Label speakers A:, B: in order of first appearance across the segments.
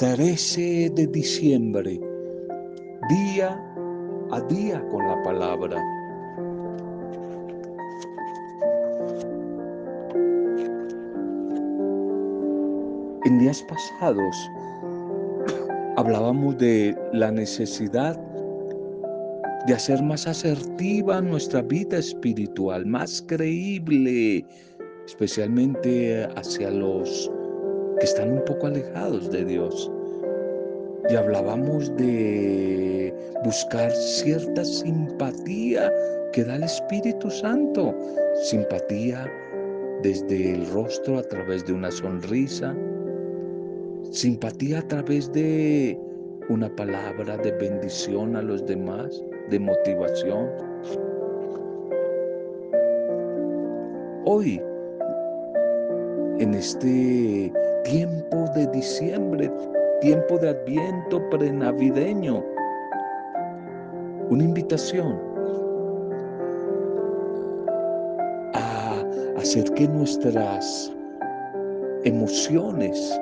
A: 13 de diciembre, día a día con la palabra. En días pasados hablábamos de la necesidad de hacer más asertiva nuestra vida espiritual, más creíble, especialmente hacia los que están un poco alejados de Dios. Y hablábamos de buscar cierta simpatía que da el Espíritu Santo, simpatía desde el rostro a través de una sonrisa, simpatía a través de una palabra de bendición a los demás, de motivación. Hoy, en este tiempo de diciembre, tiempo de adviento prenavideño, una invitación a hacer que nuestras emociones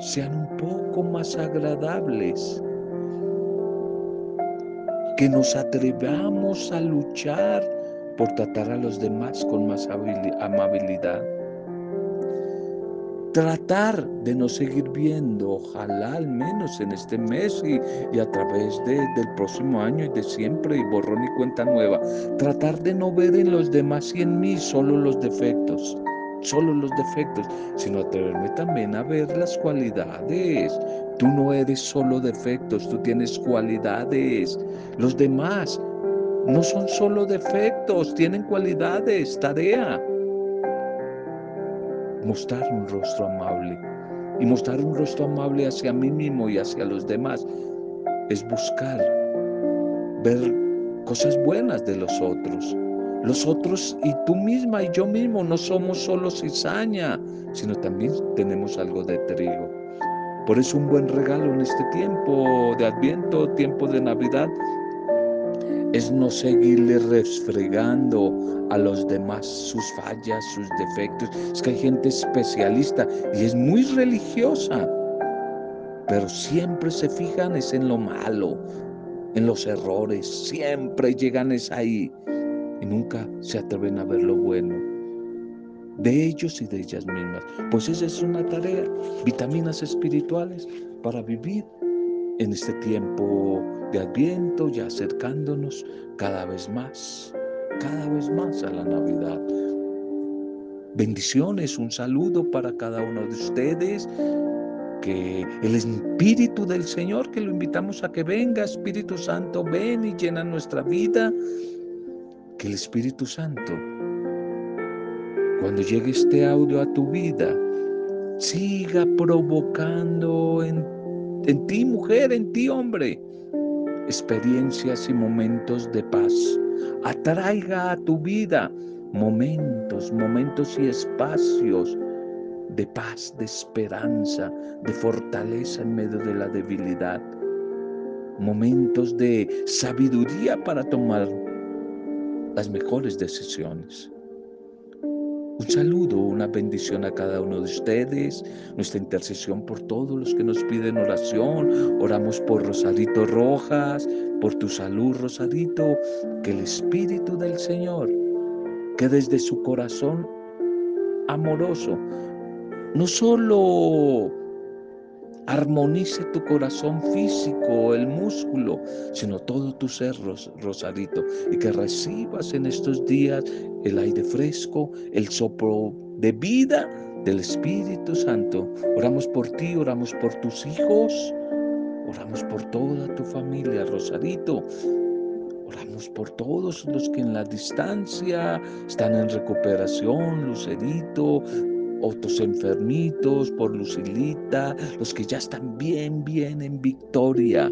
A: sean un poco más agradables, que nos atrevamos a luchar por tratar a los demás con más amabilidad. Tratar de no seguir viendo, ojalá al menos en este mes y, a través del próximo año y de siempre y borrón y cuenta nueva. Tratar de no ver en los demás y en mí solo los defectos solo los defectos, sino atreverme también a ver las cualidades. Tú no eres solo defectos, tú tienes cualidades. Los demás no son solo defectos, tienen cualidades, tarea. Mostrar un rostro amable y mostrar un rostro amable hacia mí mismo y hacia los demás es buscar ver cosas buenas de los otros los otros y tú misma y yo mismo no somos solo cizaña, sino también tenemos algo de trigo. Por eso un buen regalo en este tiempo de Adviento, tiempo de Navidad, es no seguirle resfregando a los demás sus fallas, sus defectos. Es que hay gente especialista y es muy religiosa, pero siempre se fijan es en lo malo, en los errores, siempre llegan es ahí y nunca se atreven a ver lo bueno de ellos y de ellas mismas. Pues esa es una tarea, vitaminas espirituales para vivir en este tiempo de adviento, ya acercándonos cada vez más, cada vez más a la Navidad. Bendiciones, un saludo para cada uno de ustedes. Que el Espíritu del Señor, que lo invitamos a que venga, Espíritu Santo, ven y llena nuestra vida que el Espíritu Santo, cuando llegue este audio a tu vida, siga provocando en, en ti, mujer, en ti, hombre, experiencias y momentos de paz. Atraiga a tu vida momentos, momentos y espacios de paz, de esperanza, de fortaleza en medio de la debilidad. Momentos de sabiduría para tomar las mejores decisiones. Un saludo, una bendición a cada uno de ustedes, nuestra intercesión por todos los que nos piden oración. Oramos por Rosarito Rojas, por tu salud, Rosarito. Que el Espíritu del Señor, que desde su corazón amoroso, no solo armonice tu corazón físico, el músculo, sino todo tu ser, Rosarito, y que recibas en estos días el aire fresco, el soplo de vida del Espíritu Santo. Oramos por ti, oramos por tus hijos, oramos por toda tu familia, Rosarito. Oramos por todos los que en la distancia están en recuperación, Lucerito, otros enfermitos, por Lucilita, los que ya están bien, bien en victoria.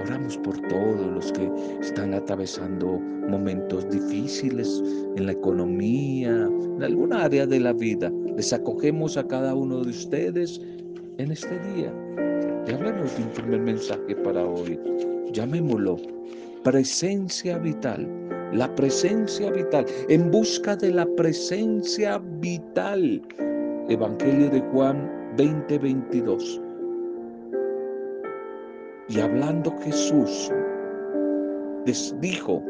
A: Oramos por todos los que están atravesando momentos difíciles en la economía, en alguna área de la vida. Les acogemos a cada uno de ustedes en este día. Y hablamos de un primer mensaje para hoy. Llamémoslo presencia vital la presencia vital, en busca de la presencia vital. Evangelio de Juan 20:22. Y hablando Jesús, les dijo,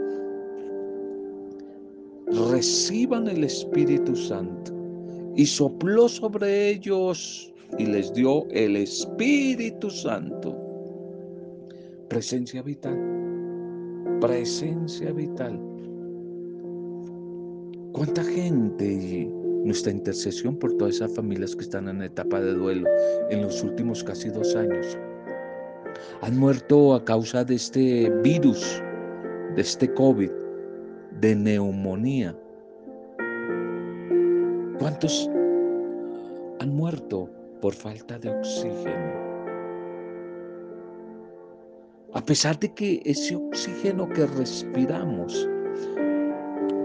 A: reciban el Espíritu Santo. Y sopló sobre ellos y les dio el Espíritu Santo. Presencia vital. Presencia vital. ¿Cuánta gente y nuestra intercesión por todas esas familias que están en etapa de duelo en los últimos casi dos años han muerto a causa de este virus, de este COVID, de neumonía? ¿Cuántos han muerto por falta de oxígeno? A pesar de que ese oxígeno que respiramos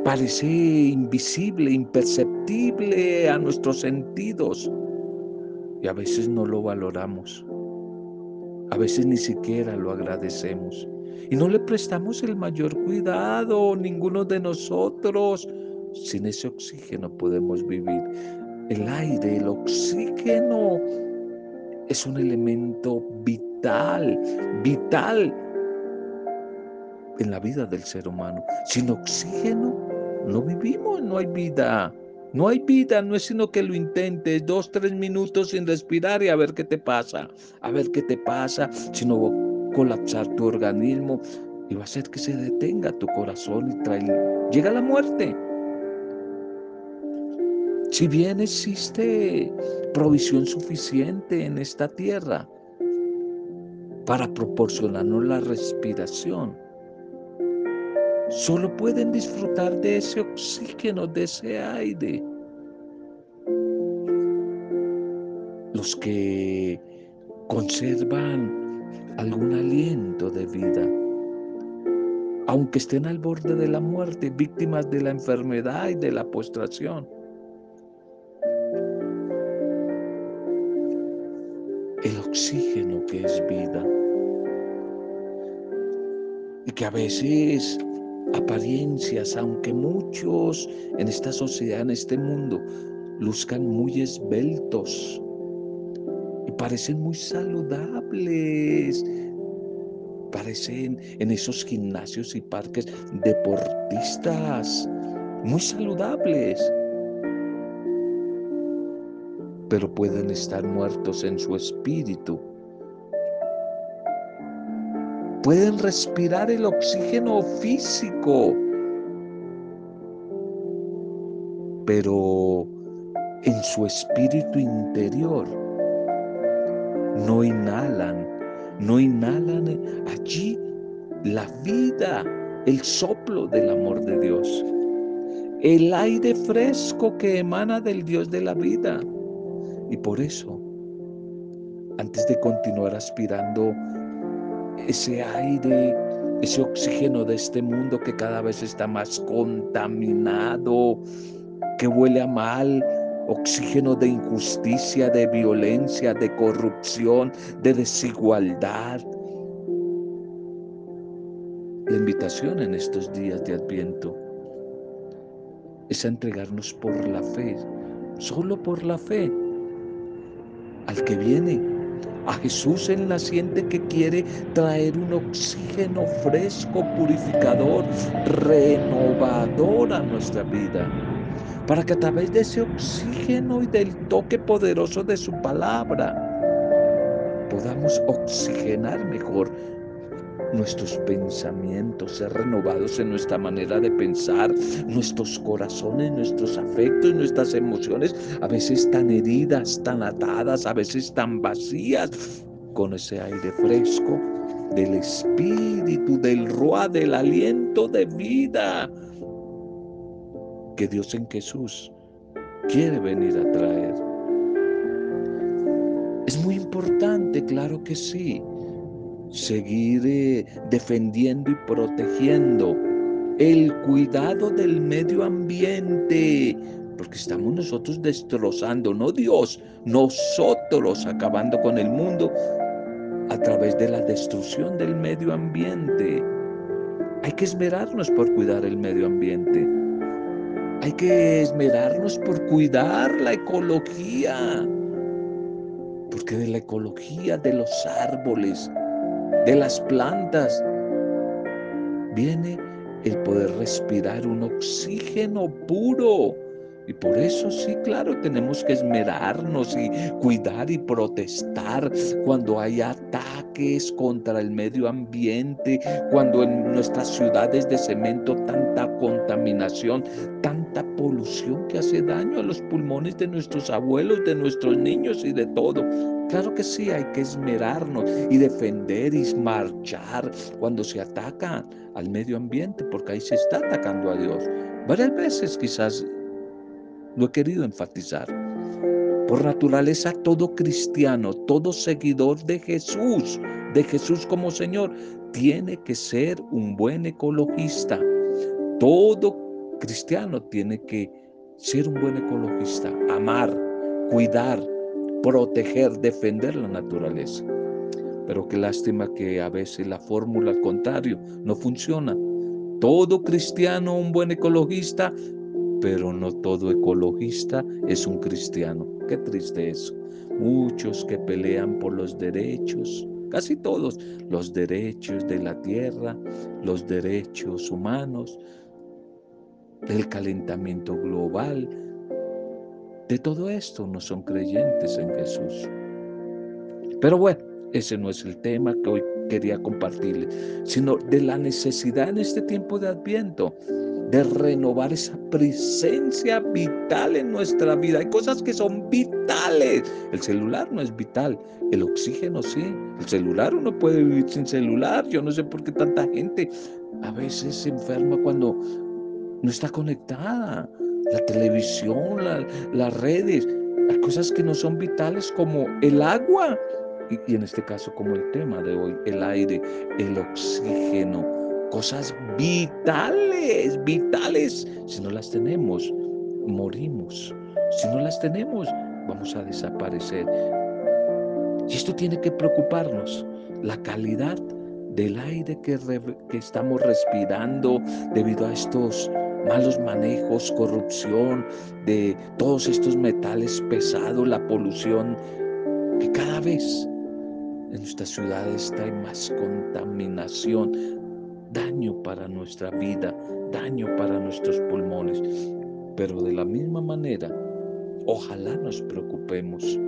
A: parece invisible, imperceptible a nuestros sentidos y a veces no lo valoramos, a veces ni siquiera lo agradecemos y no le prestamos el mayor cuidado, ninguno de nosotros. Sin ese oxígeno podemos vivir. El aire, el oxígeno es un elemento vital, vital en la vida del ser humano. Sin oxígeno no vivimos, no hay vida. No hay vida, no es sino que lo intentes dos, tres minutos sin respirar y a ver qué te pasa, a ver qué te pasa, si no colapsar tu organismo y va a hacer que se detenga tu corazón y llega la muerte. Si bien existe provisión suficiente en esta tierra para proporcionarnos la respiración, solo pueden disfrutar de ese oxígeno, de ese aire. Los que conservan algún aliento de vida, aunque estén al borde de la muerte, víctimas de la enfermedad y de la postración. El oxígeno que es vida. Y que a veces apariencias, aunque muchos en esta sociedad, en este mundo, luzcan muy esbeltos y parecen muy saludables, parecen en esos gimnasios y parques deportistas muy saludables, pero pueden estar muertos en su espíritu pueden respirar el oxígeno físico, pero en su espíritu interior no inhalan, no inhalan allí la vida, el soplo del amor de Dios, el aire fresco que emana del Dios de la vida. Y por eso, antes de continuar aspirando ese aire, ese oxígeno de este mundo que cada vez está más contaminado, que huele a mal, oxígeno de injusticia, de violencia, de corrupción, de desigualdad. La invitación en estos días de Adviento es a entregarnos por la fe, solo por la fe, al que viene a Jesús el naciente que quiere traer un oxígeno fresco, purificador, renovador a nuestra vida. Para que a través de ese oxígeno y del toque poderoso de su palabra podamos oxigenar mejor nuestros pensamientos, ser renovados en nuestra manera de pensar, nuestros corazones, nuestros afectos, nuestras emociones, a veces tan heridas, tan atadas, a veces tan vacías, con ese aire fresco del espíritu, del ruá, del aliento de vida que Dios en Jesús quiere venir a traer. Es muy importante, claro que sí, seguir defendiendo y protegiendo el cuidado del medio ambiente, porque estamos nosotros destrozando, no Dios, nosotros acabando con el mundo a través de la destrucción del medio ambiente. Hay que esmerarnos por cuidar el medio ambiente. Hay que esmerarnos por cuidar la ecología. Porque de la ecología, de los árboles, de las plantas. Viene el poder respirar un oxígeno puro y por eso sí, claro, tenemos que esmerarnos y cuidar y protestar cuando hay ataques contra el medio ambiente, cuando en nuestras ciudades de cemento tanta contaminación, tanta polución que hace daño a los pulmones de nuestros abuelos, de nuestros niños y de todo. Claro que sí, hay que esmerarnos y defender y marchar cuando se ataca al medio ambiente, porque ahí se está atacando a Dios. Varias veces quizás lo he querido enfatizar. Por naturaleza, todo cristiano, todo seguidor de Jesús, de Jesús como Señor, tiene que ser un buen ecologista. Todo cristiano tiene que ser un buen ecologista, amar, cuidar, proteger, defender la naturaleza. Pero qué lástima que a veces la fórmula al contrario no funciona. Todo cristiano, un buen ecologista, pero no todo ecologista es un cristiano. Qué triste eso. Muchos que pelean por los derechos, casi todos, los derechos de la tierra, los derechos humanos, el calentamiento global, de todo esto no son creyentes en Jesús. Pero bueno, ese no es el tema que hoy quería compartirle, sino de la necesidad en este tiempo de Adviento de renovar esa presencia vital en nuestra vida. Hay cosas que son vitales. El celular no es vital, el oxígeno sí. El celular uno puede vivir sin celular. Yo no sé por qué tanta gente a veces se enferma cuando no está conectada. La televisión, las redes. Hay cosas que no son vitales como el agua. y en este caso como el tema de hoy, el aire, el oxígeno cosas vitales, vitales. Si no las tenemos, morimos. Si no las tenemos, vamos a desaparecer. Y esto tiene que preocuparnos, la calidad del aire que, estamos respirando debido a estos malos manejos, corrupción, de todos estos metales pesados, la polución, que cada vez en nuestras ciudades en más contaminación, daño para nuestra vida, daño para nuestros pulmones. Pero de la misma manera, ojalá nos preocupemos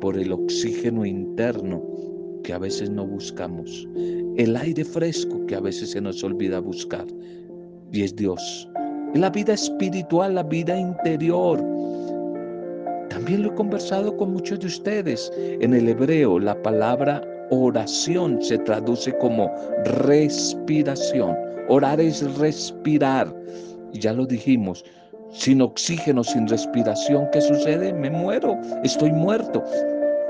A: por el oxígeno interno que a veces no buscamos, el aire fresco que a veces se nos olvida buscar, y es Dios. La vida espiritual, la vida interior. También lo he conversado con muchos de ustedes. En el hebreo, la palabra oración se traduce como respiración. Orar es respirar. Ya lo dijimos, sin oxígeno, sin respiración, ¿qué sucede? Me muero, estoy muerto.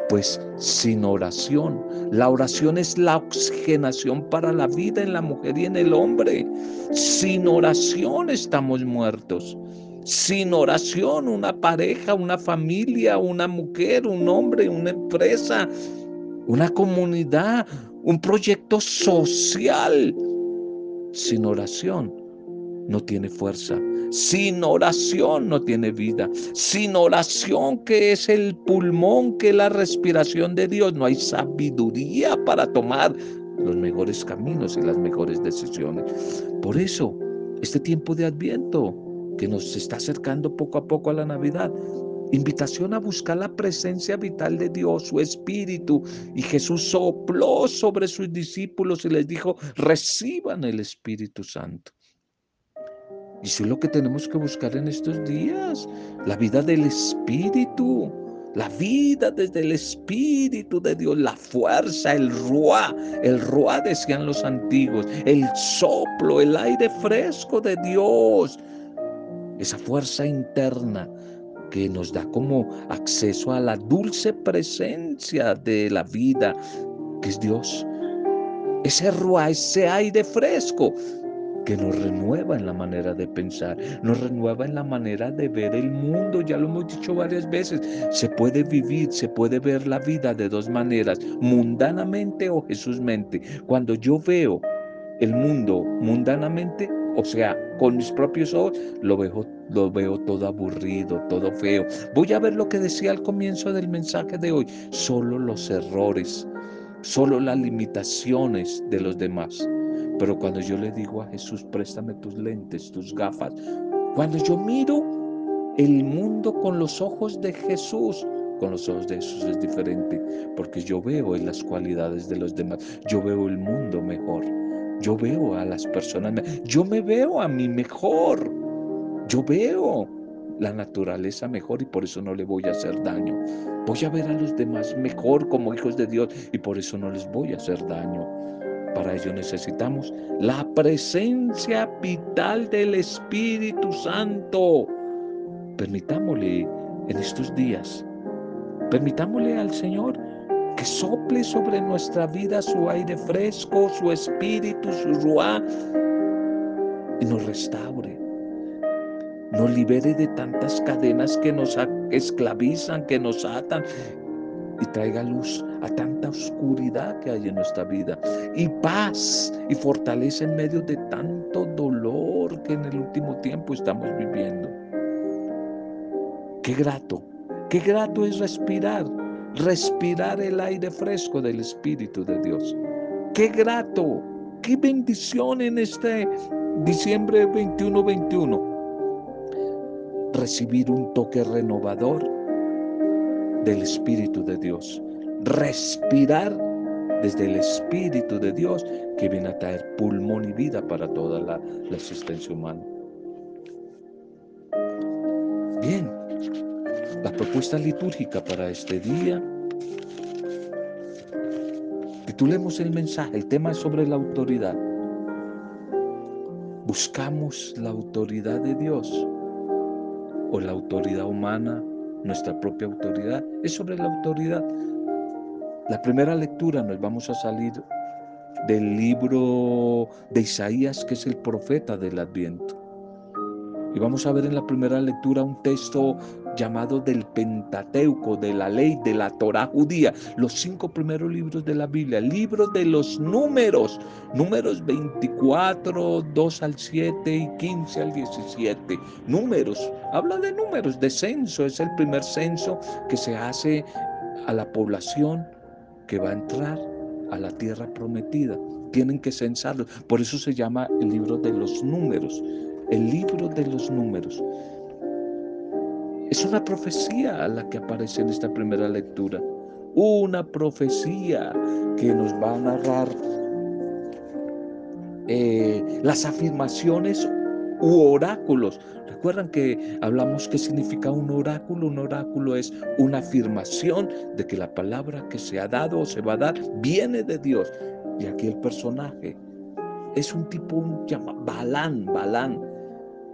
A: Pues sin oración, la oración es la oxigenación para la vida en la mujer y en el hombre. Sin oración estamos muertos. Sin oración, una pareja, una familia, una mujer, un hombre, una empresa, una comunidad, un proyecto social. Sin oración no tiene fuerza. Sin oración no tiene vida. Sin oración que es el pulmón, que es la respiración de Dios, no hay sabiduría para tomar los mejores caminos y las mejores decisiones. Por eso, este tiempo de adviento que nos está acercando poco a poco a la Navidad, Invitación a buscar la presencia vital de Dios, su Espíritu. Y Jesús sopló sobre sus discípulos y les dijo, reciban el Espíritu Santo. Y eso es lo que tenemos que buscar en estos días, la vida del Espíritu. La vida desde el Espíritu de Dios, la fuerza, el ruá, el ruá decían los antiguos, el soplo, el aire fresco de Dios, esa fuerza interna que nos da como acceso a la dulce presencia de la vida, que es Dios. Ese ruá, ese aire fresco que nos renueva en la manera de pensar, nos renueva en la manera de ver el mundo, ya lo hemos dicho varias veces, se puede vivir, se puede ver la vida de dos maneras, mundanamente o Jesúsmente. Cuando yo veo el mundo mundanamente, o sea, con mis propios ojos, lo veo, lo veo todo aburrido, todo feo. Voy a ver lo que decía al comienzo del mensaje de hoy, solo los errores. solo las limitaciones de los demás. Pero cuando yo le digo a Jesús, préstame tus lentes, tus gafas, cuando yo miro el mundo con los ojos de Jesús, con los ojos de Jesús es diferente, porque yo veo en las cualidades de los demás, yo veo el mundo mejor, yo veo a las personas, yo me veo a mí mejor, yo veo la naturaleza mejor y por eso no le voy a hacer daño. Voy a ver a los demás mejor como hijos de Dios y por eso no les voy a hacer daño. Para ello necesitamos la presencia vital del Espíritu Santo. Permitámosle en estos días, permitámosle al Señor que sople sobre nuestra vida su aire fresco, su espíritu, su ruá y nos restaure nos libere de tantas cadenas que nos esclavizan, que nos atan y traiga luz a tanta oscuridad que hay en nuestra vida y paz y fortaleza en medio de tanto dolor que en el último tiempo estamos viviendo. Qué grato, qué grato es respirar, respirar el aire fresco del Espíritu de Dios. Qué grato, qué bendición en este diciembre 21-21 recibir un toque renovador del Espíritu de Dios. Respirar desde el Espíritu de Dios que viene a traer pulmón y vida para toda la, existencia humana. Bien, la propuesta litúrgica para este día. Titulemos el mensaje, el tema es sobre la autoridad. Buscamos la autoridad de Dios o la autoridad humana, nuestra propia autoridad, es sobre la autoridad. La primera lectura nos vamos a salir del libro de Isaías, que es el profeta del Adviento. Y vamos a ver en la primera lectura un texto llamado del Pentateuco, de la ley, de la Torah judía, los cinco primeros libros de la Biblia, el libro de los números, números 24, 2 al 7 y 15 al 17, números, habla de números, de censo, es el primer censo que se hace a la población que va a entrar a la tierra prometida. Tienen que censarlo, por eso se llama el libro de los números el libro de los números. Es una profecía la que aparece en esta primera lectura. Una profecía que nos va a narrar eh, las afirmaciones u oráculos. Recuerdan que hablamos qué significa un oráculo. Un oráculo es una afirmación de que la palabra que se ha dado o se va a dar viene de Dios. Y aquí el personaje es un tipo, un llama Balán, Balán,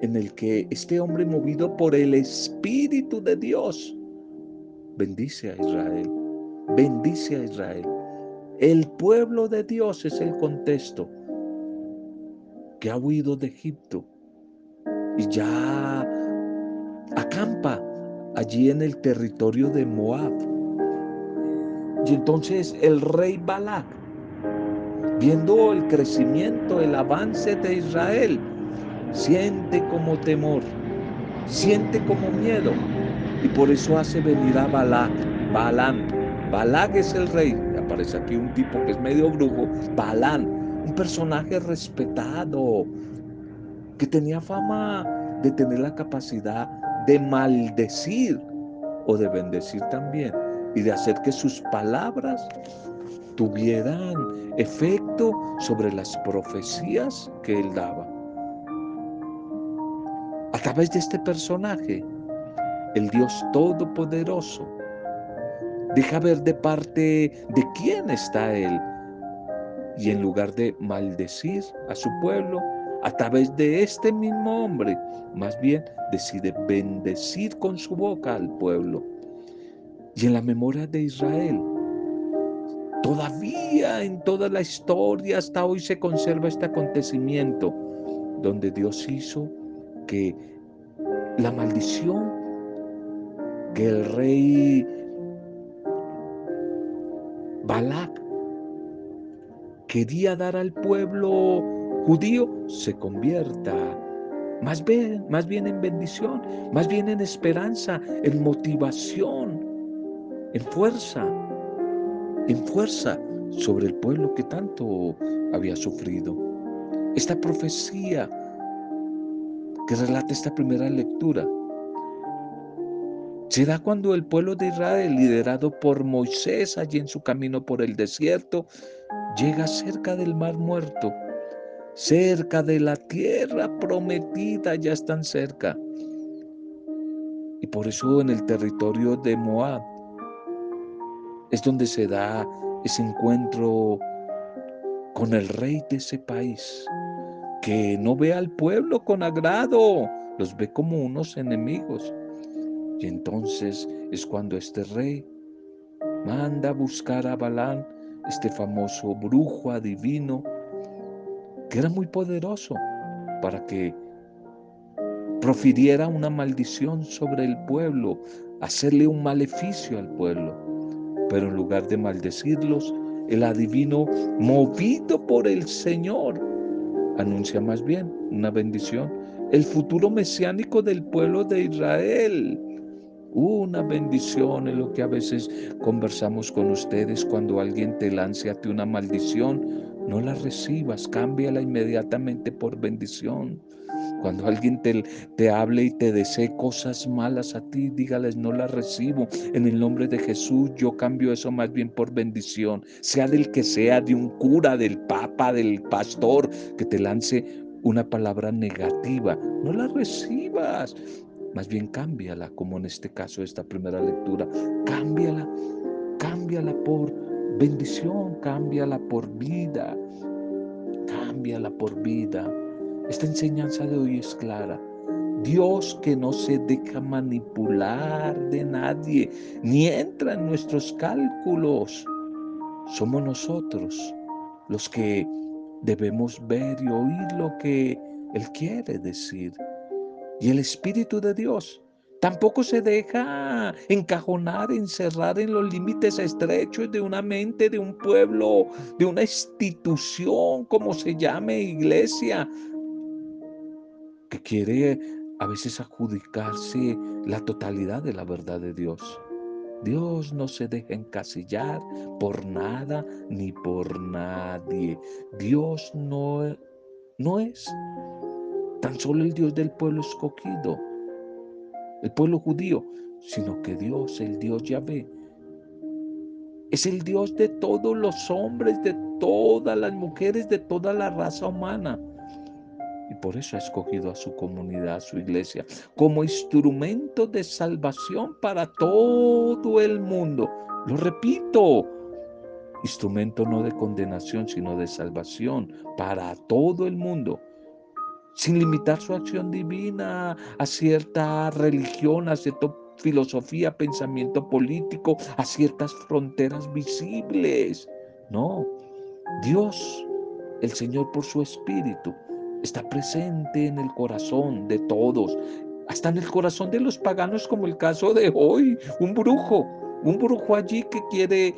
A: en el que este hombre movido por el Espíritu de Dios bendice a Israel, bendice a Israel. El pueblo de Dios es el contexto que ha huido de Egipto y ya acampa allí en el territorio de Moab. Y entonces el rey Balak, viendo el crecimiento, el avance de Israel, siente como temor, siente como miedo y por eso hace venir a Balak, Balán. Balak es el rey, aparece aquí un tipo que es medio brujo, Balán, un personaje respetado, que tenía fama de tener la capacidad de maldecir o de bendecir también y de hacer que sus palabras tuvieran efecto sobre las profecías que él daba. A través de este personaje, el Dios Todopoderoso deja ver de parte de quién está Él. Y en lugar de maldecir a su pueblo, a través de este mismo hombre, más bien decide bendecir con su boca al pueblo. Y en la memoria de Israel, todavía en toda la historia hasta hoy se conserva este acontecimiento donde Dios hizo que la maldición que el rey Balak quería dar al pueblo judío se convierta más bien, más bien en bendición, más bien en esperanza, en motivación, en fuerza, en fuerza sobre el pueblo que tanto había sufrido. Esta profecía que relata esta primera lectura se da cuando el pueblo de Israel, liderado por Moisés allí en su camino por el desierto, llega cerca del mar muerto, cerca de la tierra prometida, ya están cerca. Y por eso en el territorio de Moab es donde se da ese encuentro con el rey de ese país, que no ve al pueblo con agrado, los ve como unos enemigos. Y entonces es cuando este rey manda buscar a Balán, este famoso brujo adivino, que era muy poderoso, para que profiriera una maldición sobre el pueblo, hacerle un maleficio al pueblo. Pero en lugar de maldecirlos, el adivino, movido por el Señor, anuncia más bien una bendición, el futuro mesiánico del pueblo de Israel. Una bendición es lo que a veces conversamos con ustedes cuando alguien te lance a ti una maldición. No la recibas, cámbiala inmediatamente por bendición. Cuando alguien te, te, hable y te desee cosas malas a ti, dígales, no las recibo. En el nombre de Jesús yo cambio eso más bien por bendición. Sea del que sea, de un cura, del del pastor, que te lance una palabra negativa. No la recibas. Más bien cámbiala, como en este caso, esta primera lectura. Cámbiala, cámbiala por bendición, cámbiala por vida. Cámbiala por vida. Esta enseñanza de hoy es clara. Dios que no se deja manipular de nadie, ni entra en nuestros cálculos. Somos nosotros los que debemos ver y oír lo que Él quiere decir. Y el Espíritu de Dios tampoco se deja encajonar, encerrar en los límites estrechos de una mente, de un pueblo, de una institución, como se llame iglesia, que quiere a veces adjudicarse la totalidad de la verdad de Dios. Dios no se deja encasillar por nada ni por nadie. Dios no, no es tan solo el Dios del pueblo escogido, el pueblo judío, sino que Dios, el Dios Yahvé, es el Dios de todos los hombres, de todas las mujeres, de toda la raza humana. Y por eso ha escogido a su comunidad, a su iglesia, como instrumento de salvación para todo el mundo. Lo repito, instrumento no de condenación, sino de salvación para todo el mundo sin limitar su acción divina a cierta religión, a cierta filosofía, pensamiento político, a ciertas fronteras visibles. No, Dios, el Señor por su Espíritu, está presente en el corazón de todos, hasta en el corazón de los paganos como el caso de hoy, un brujo, un brujo allí que quiere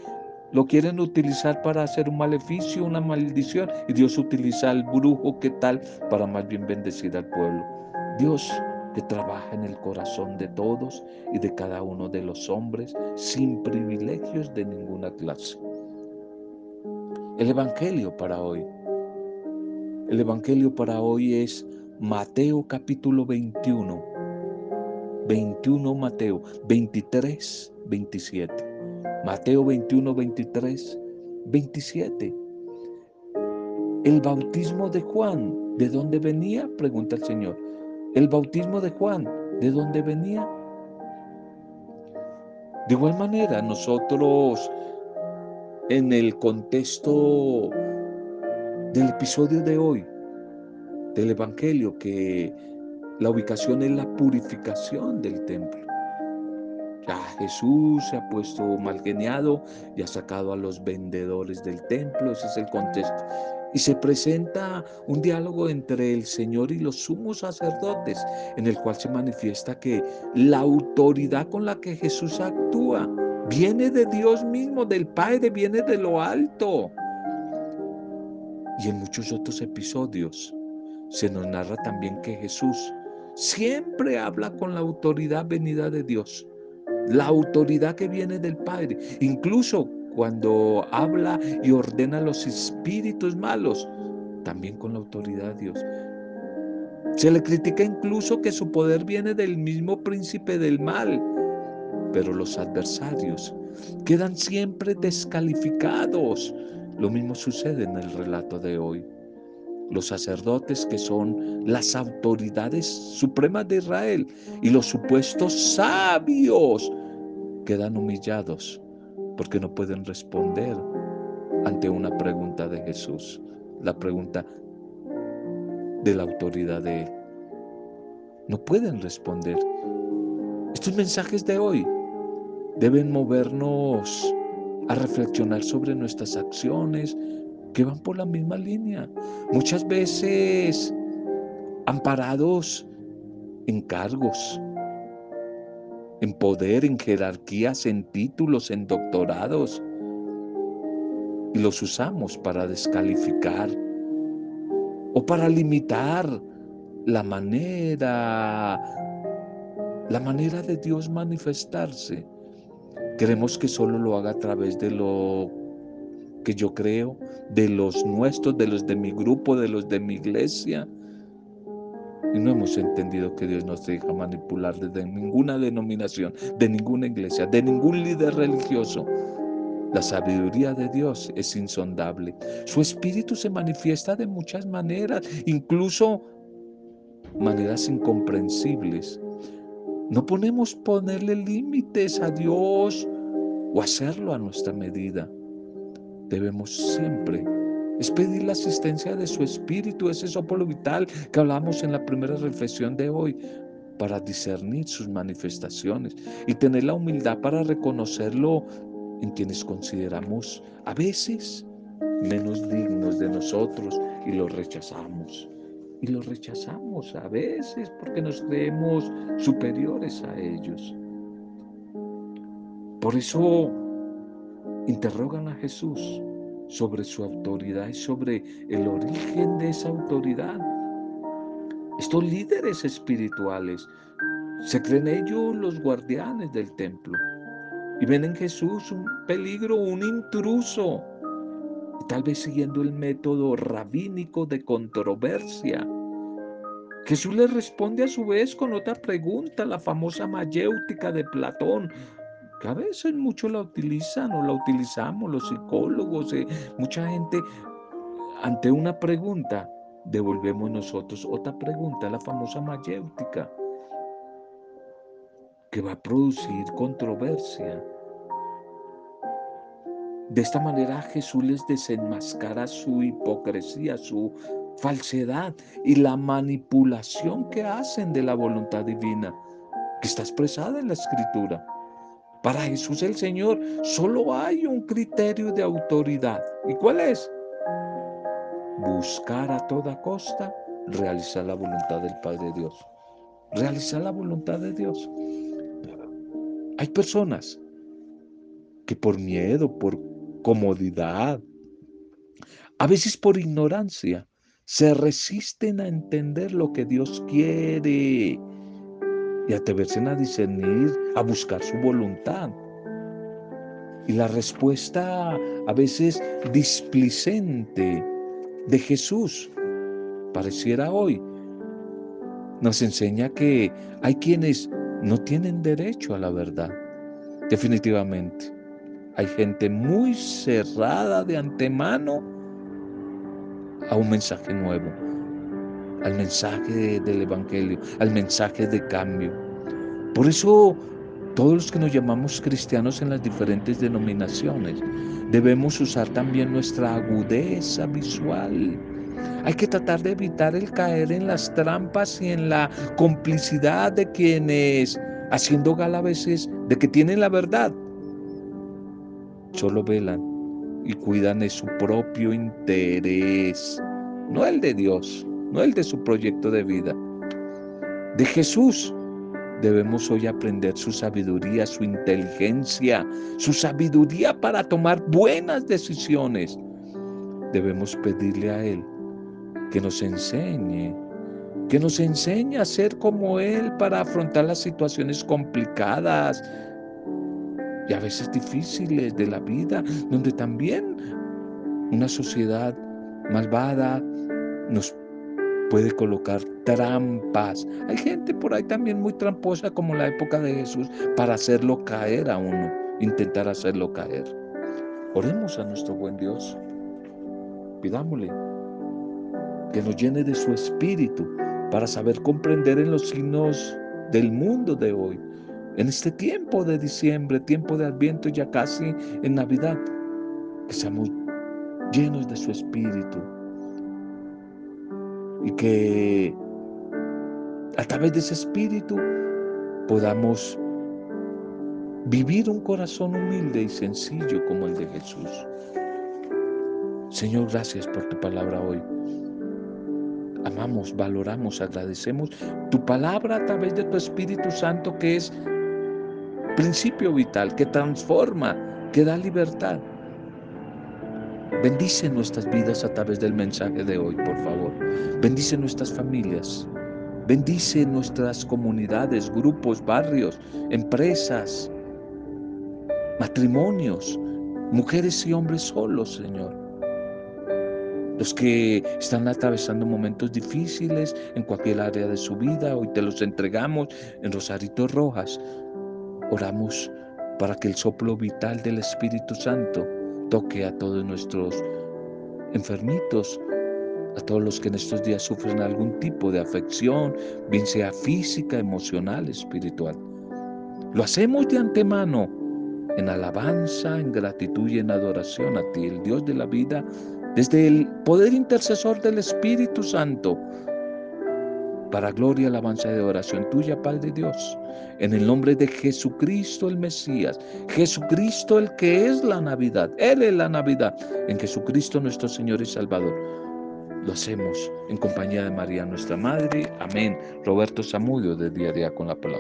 A: lo quieren utilizar para hacer un maleficio, una maldición, y Dios utiliza al brujo, ¿qué tal? Para más bien bendecir al pueblo. Dios que trabaja en el corazón de todos y de cada uno de los hombres, sin privilegios de ninguna clase. El Evangelio para hoy. El Evangelio para hoy es Mateo capítulo 21. 21 Mateo, 23, 27. Mateo 21, 23, 27. El bautismo de Juan, ¿de dónde venía? Pregunta el Señor. El bautismo de Juan, ¿de dónde venía? De igual manera, nosotros en el contexto del episodio de hoy, del Evangelio, que la ubicación es la purificación del templo. Ya Jesús se ha puesto mal geniado y ha sacado a los vendedores del templo, ese es el contexto. Y se presenta un diálogo entre el Señor y los sumos sacerdotes, en el cual se manifiesta que la autoridad con la que Jesús actúa viene de Dios mismo, del Padre, viene de lo alto. Y en muchos otros episodios se nos narra también que Jesús siempre habla con la autoridad venida de Dios la autoridad que viene del Padre. Incluso cuando habla y ordena a los espíritus malos, también con la autoridad de Dios. Se le critica incluso que su poder viene del mismo príncipe del mal, pero los adversarios quedan siempre descalificados. Lo mismo sucede en el relato de hoy. Los sacerdotes que son las autoridades supremas de Israel y los supuestos sabios quedan humillados porque no pueden responder ante una pregunta de Jesús, la pregunta de la autoridad de Él. No pueden responder. Estos mensajes de hoy deben movernos a reflexionar sobre nuestras acciones que van por la misma línea. Muchas veces amparados en cargos, en poder, en jerarquías, en títulos, en doctorados. Y los usamos para descalificar o para limitar la manera, la manera de Dios manifestarse. Queremos que solo lo haga a través de lo que yo creo, de los nuestros, de los de mi grupo, de los de mi iglesia. Y no hemos entendido que Dios no se deja manipular desde ninguna denominación, de ninguna iglesia, de ningún líder religioso. La sabiduría de Dios es insondable. Su espíritu se manifiesta de muchas maneras, incluso maneras incomprensibles. No podemos ponerle límites a Dios o hacerlo a nuestra medida. Debemos siempre es pedir la asistencia de su espíritu, ese soplo vital que hablamos en la primera reflexión de hoy, para discernir sus manifestaciones y tener la humildad para reconocerlo en quienes consideramos a veces menos dignos de nosotros y los rechazamos. Y los rechazamos a veces porque nos creemos superiores a ellos. Por eso interrogan a Jesús sobre su autoridad y sobre el origen de esa autoridad. Estos líderes espirituales se creen ellos los guardianes del templo y ven en Jesús un peligro, un intruso, tal vez siguiendo el método rabínico de controversia. Jesús les responde a su vez con otra pregunta, la famosa mayéutica de Platón, que a veces muchos la utilizan o la utilizamos los psicólogos, eh, mucha gente ante una pregunta devolvemos nosotros otra pregunta, la famosa mayéutica, que va a producir controversia. De esta manera Jesús les desenmascara su hipocresía, su falsedad y la manipulación que hacen de la voluntad divina, que está expresada en la escritura. Para Jesús el Señor solo hay un criterio de autoridad. ¿Y cuál es? Buscar a toda costa realizar la voluntad del Padre Dios. Realizar la voluntad de Dios. Hay personas que por miedo, por comodidad, a veces por ignorancia, se resisten a entender lo que Dios quiere y atreverse a discernir, a buscar su voluntad. Y la respuesta a veces displicente de Jesús, pareciera hoy, nos enseña que hay quienes no tienen derecho a la verdad. Definitivamente, hay gente muy cerrada de antemano a un mensaje nuevo al mensaje del Evangelio, al mensaje de cambio. Por eso todos los que nos llamamos cristianos en las diferentes denominaciones debemos usar también nuestra agudeza visual. Hay que tratar de evitar el caer en las trampas y en la complicidad de quienes, haciendo gala a veces de que tienen la verdad, solo velan y cuidan de su propio interés, no el de Dios no el de su proyecto de vida. De Jesús debemos hoy aprender su sabiduría, su inteligencia, su sabiduría para tomar buenas decisiones. Debemos pedirle a Él que nos enseñe, que nos enseñe a ser como Él para afrontar las situaciones complicadas y a veces difíciles de la vida, donde también una sociedad malvada nos puede colocar trampas. Hay gente por ahí también muy tramposa como la época de Jesús para hacerlo caer a uno, intentar hacerlo caer. Oremos a nuestro buen Dios. Pidámosle que nos llene de su espíritu para saber comprender en los signos del mundo de hoy, en este tiempo de diciembre, tiempo de Adviento, ya casi en Navidad, que seamos llenos de su espíritu y que a través de ese espíritu podamos vivir un corazón humilde y sencillo como el de Jesús. Señor, gracias por tu palabra hoy amamos, valoramos, agradecemos tu palabra a través de tu Espíritu Santo que es principio vital, que transforma, que da libertad. Bendice nuestras vidas a través del mensaje de hoy, por favor. Bendice nuestras familias. Bendice nuestras comunidades, grupos, barrios, empresas, matrimonios, mujeres y hombres solos, Señor los que están atravesando momentos difíciles en cualquier área de su vida, hoy te los entregamos en Rosaritos Rojas. Oramos para que el soplo vital del Espíritu Santo toque a todos nuestros enfermitos, a todos los que en estos días sufren algún tipo de afección, bien sea física, emocional, espiritual. Lo hacemos de antemano en alabanza, en gratitud y en adoración a ti, el Dios de la vida, desde el poder intercesor del Espíritu Santo, para gloria, alabanza y oración tuya, Padre Dios, en el nombre de Jesucristo el Mesías, Jesucristo el que es la Navidad, Él es la Navidad, en Jesucristo nuestro Señor y Salvador. Lo hacemos en compañía de María, nuestra Madre. Amén. Roberto Zamudio de Día a Día con la Palabra.